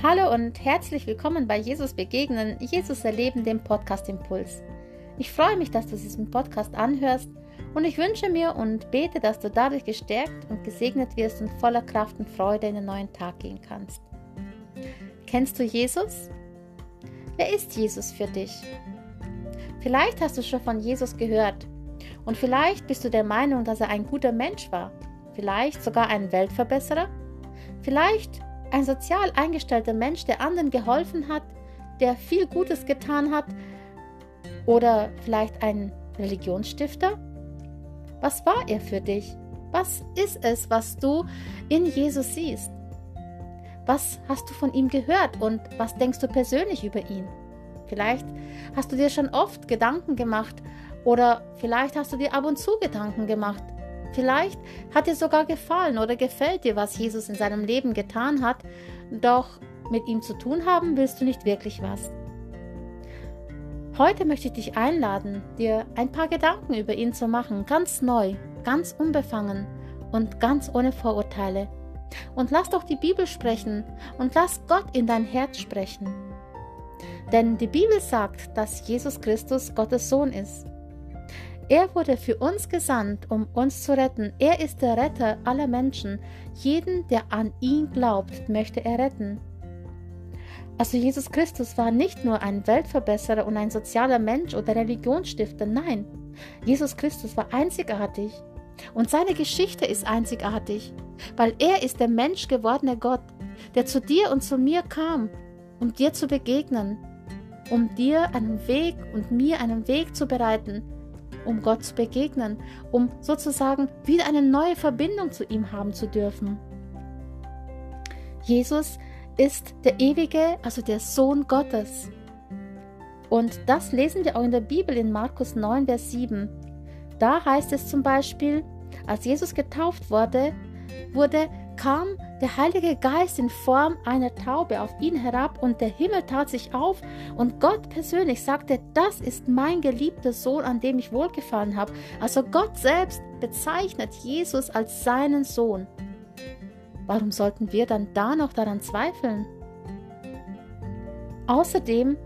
Hallo und herzlich willkommen bei Jesus Begegnen, Jesus Erleben, dem Podcast Impuls. Ich freue mich, dass du diesen Podcast anhörst und ich wünsche mir und bete, dass du dadurch gestärkt und gesegnet wirst und voller Kraft und Freude in den neuen Tag gehen kannst. Kennst du Jesus? Wer ist Jesus für dich? Vielleicht hast du schon von Jesus gehört und vielleicht bist du der Meinung, dass er ein guter Mensch war, vielleicht sogar ein Weltverbesserer, vielleicht ein sozial eingestellter Mensch, der anderen geholfen hat, der viel Gutes getan hat, oder vielleicht ein Religionsstifter? Was war er für dich? Was ist es, was du in Jesus siehst? Was hast du von ihm gehört und was denkst du persönlich über ihn? Vielleicht hast du dir schon oft Gedanken gemacht oder vielleicht hast du dir ab und zu Gedanken gemacht. Vielleicht hat dir sogar gefallen oder gefällt dir, was Jesus in seinem Leben getan hat, doch mit ihm zu tun haben willst du nicht wirklich was. Heute möchte ich dich einladen, dir ein paar Gedanken über ihn zu machen, ganz neu, ganz unbefangen und ganz ohne Vorurteile. Und lass doch die Bibel sprechen und lass Gott in dein Herz sprechen. Denn die Bibel sagt, dass Jesus Christus Gottes Sohn ist. Er wurde für uns gesandt, um uns zu retten. Er ist der Retter aller Menschen. Jeden, der an ihn glaubt, möchte er retten. Also Jesus Christus war nicht nur ein Weltverbesserer und ein sozialer Mensch oder Religionsstifter, nein. Jesus Christus war einzigartig. Und seine Geschichte ist einzigartig, weil er ist der menschgewordene Gott, der zu dir und zu mir kam, um dir zu begegnen, um dir einen Weg und mir einen Weg zu bereiten, um Gott zu begegnen, um sozusagen wieder eine neue Verbindung zu ihm haben zu dürfen. Jesus ist der ewige, also der Sohn Gottes. Und das lesen wir auch in der Bibel in Markus 9, Vers 7. Da heißt es zum Beispiel, als Jesus getauft wurde, wurde kam der Heilige Geist in Form einer Taube auf ihn herab und der Himmel tat sich auf und Gott persönlich sagte, das ist mein geliebter Sohn, an dem ich wohlgefallen habe. Also Gott selbst bezeichnet Jesus als seinen Sohn. Warum sollten wir dann da noch daran zweifeln? Außerdem,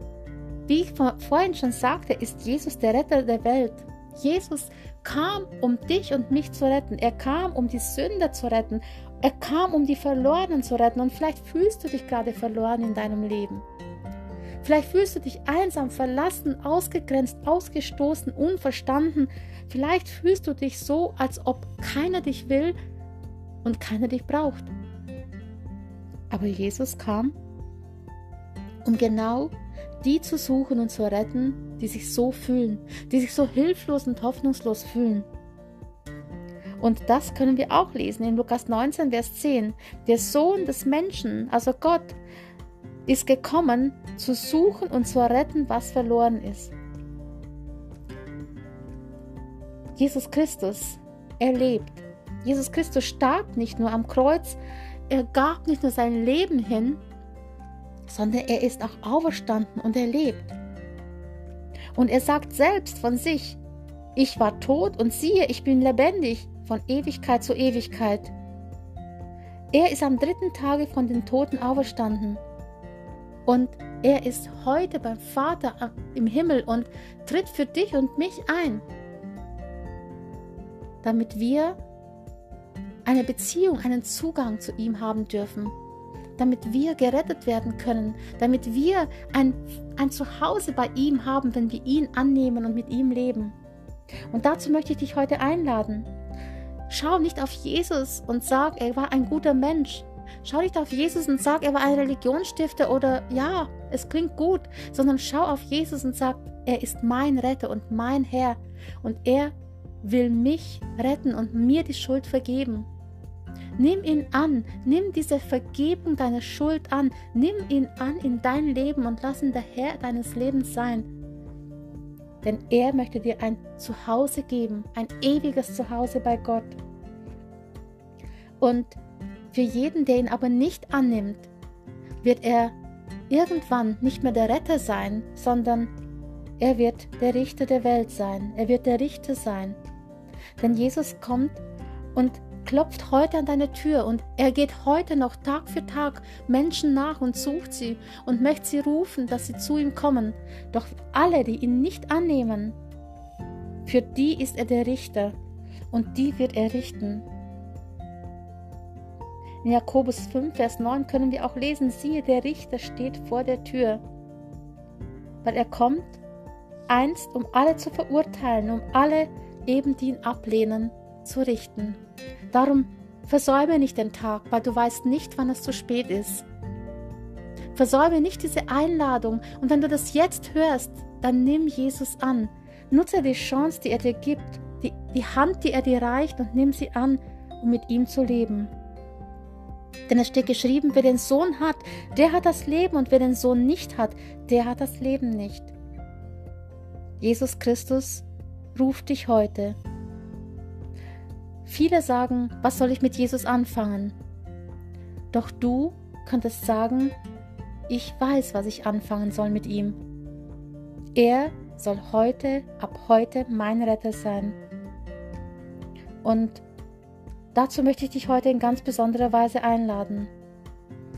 wie ich vorhin schon sagte, ist Jesus der Retter der Welt. Jesus kam, um dich und mich zu retten. Er kam, um die Sünder zu retten. Er kam, um die Verlorenen zu retten. Und vielleicht fühlst du dich gerade verloren in deinem Leben. Vielleicht fühlst du dich einsam, verlassen, ausgegrenzt, ausgestoßen, unverstanden. Vielleicht fühlst du dich so, als ob keiner dich will und keiner dich braucht. Aber Jesus kam, um genau die zu suchen und zu retten, die sich so fühlen, die sich so hilflos und hoffnungslos fühlen. Und das können wir auch lesen in Lukas 19, Vers 10. Der Sohn des Menschen, also Gott, ist gekommen, zu suchen und zu retten, was verloren ist. Jesus Christus, er lebt. Jesus Christus starb nicht nur am Kreuz, er gab nicht nur sein Leben hin, sondern er ist auch auferstanden und er lebt. Und er sagt selbst von sich, ich war tot und siehe, ich bin lebendig von Ewigkeit zu Ewigkeit. Er ist am dritten Tage von den Toten auferstanden. Und er ist heute beim Vater im Himmel und tritt für dich und mich ein, damit wir eine Beziehung, einen Zugang zu ihm haben dürfen damit wir gerettet werden können, damit wir ein, ein Zuhause bei ihm haben, wenn wir ihn annehmen und mit ihm leben. Und dazu möchte ich dich heute einladen. Schau nicht auf Jesus und sag, er war ein guter Mensch. Schau nicht auf Jesus und sag, er war ein Religionsstifter oder ja, es klingt gut, sondern schau auf Jesus und sag, er ist mein Retter und mein Herr und er will mich retten und mir die Schuld vergeben. Nimm ihn an, nimm diese Vergebung deiner Schuld an, nimm ihn an in dein Leben und lass ihn der Herr deines Lebens sein. Denn er möchte dir ein Zuhause geben, ein ewiges Zuhause bei Gott. Und für jeden, der ihn aber nicht annimmt, wird er irgendwann nicht mehr der Retter sein, sondern er wird der Richter der Welt sein. Er wird der Richter sein. Denn Jesus kommt und klopft heute an deine Tür und er geht heute noch Tag für Tag Menschen nach und sucht sie und möchte sie rufen, dass sie zu ihm kommen. Doch alle, die ihn nicht annehmen, für die ist er der Richter und die wird er richten. In Jakobus 5, Vers 9 können wir auch lesen, siehe, der Richter steht vor der Tür, weil er kommt, einst um alle zu verurteilen, um alle eben, die ihn ablehnen, zu richten. Darum versäume nicht den Tag, weil du weißt nicht, wann es zu spät ist. Versäume nicht diese Einladung und wenn du das jetzt hörst, dann nimm Jesus an. Nutze die Chance, die er dir gibt, die, die Hand, die er dir reicht und nimm sie an, um mit ihm zu leben. Denn es steht geschrieben, wer den Sohn hat, der hat das Leben und wer den Sohn nicht hat, der hat das Leben nicht. Jesus Christus ruft dich heute. Viele sagen, was soll ich mit Jesus anfangen? Doch du könntest sagen, ich weiß, was ich anfangen soll mit ihm. Er soll heute, ab heute mein Retter sein. Und dazu möchte ich dich heute in ganz besonderer Weise einladen.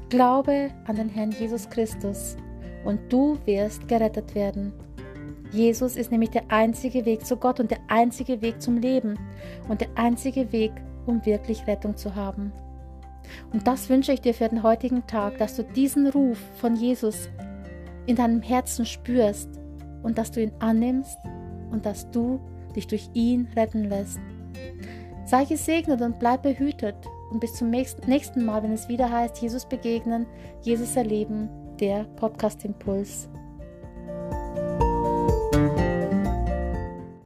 Glaube an den Herrn Jesus Christus und du wirst gerettet werden. Jesus ist nämlich der einzige Weg zu Gott und der einzige Weg zum Leben und der einzige Weg, um wirklich Rettung zu haben. Und das wünsche ich dir für den heutigen Tag, dass du diesen Ruf von Jesus in deinem Herzen spürst und dass du ihn annimmst und dass du dich durch ihn retten lässt. Sei gesegnet und bleib behütet und bis zum nächsten Mal, wenn es wieder heißt, Jesus begegnen, Jesus erleben, der Podcast Impuls.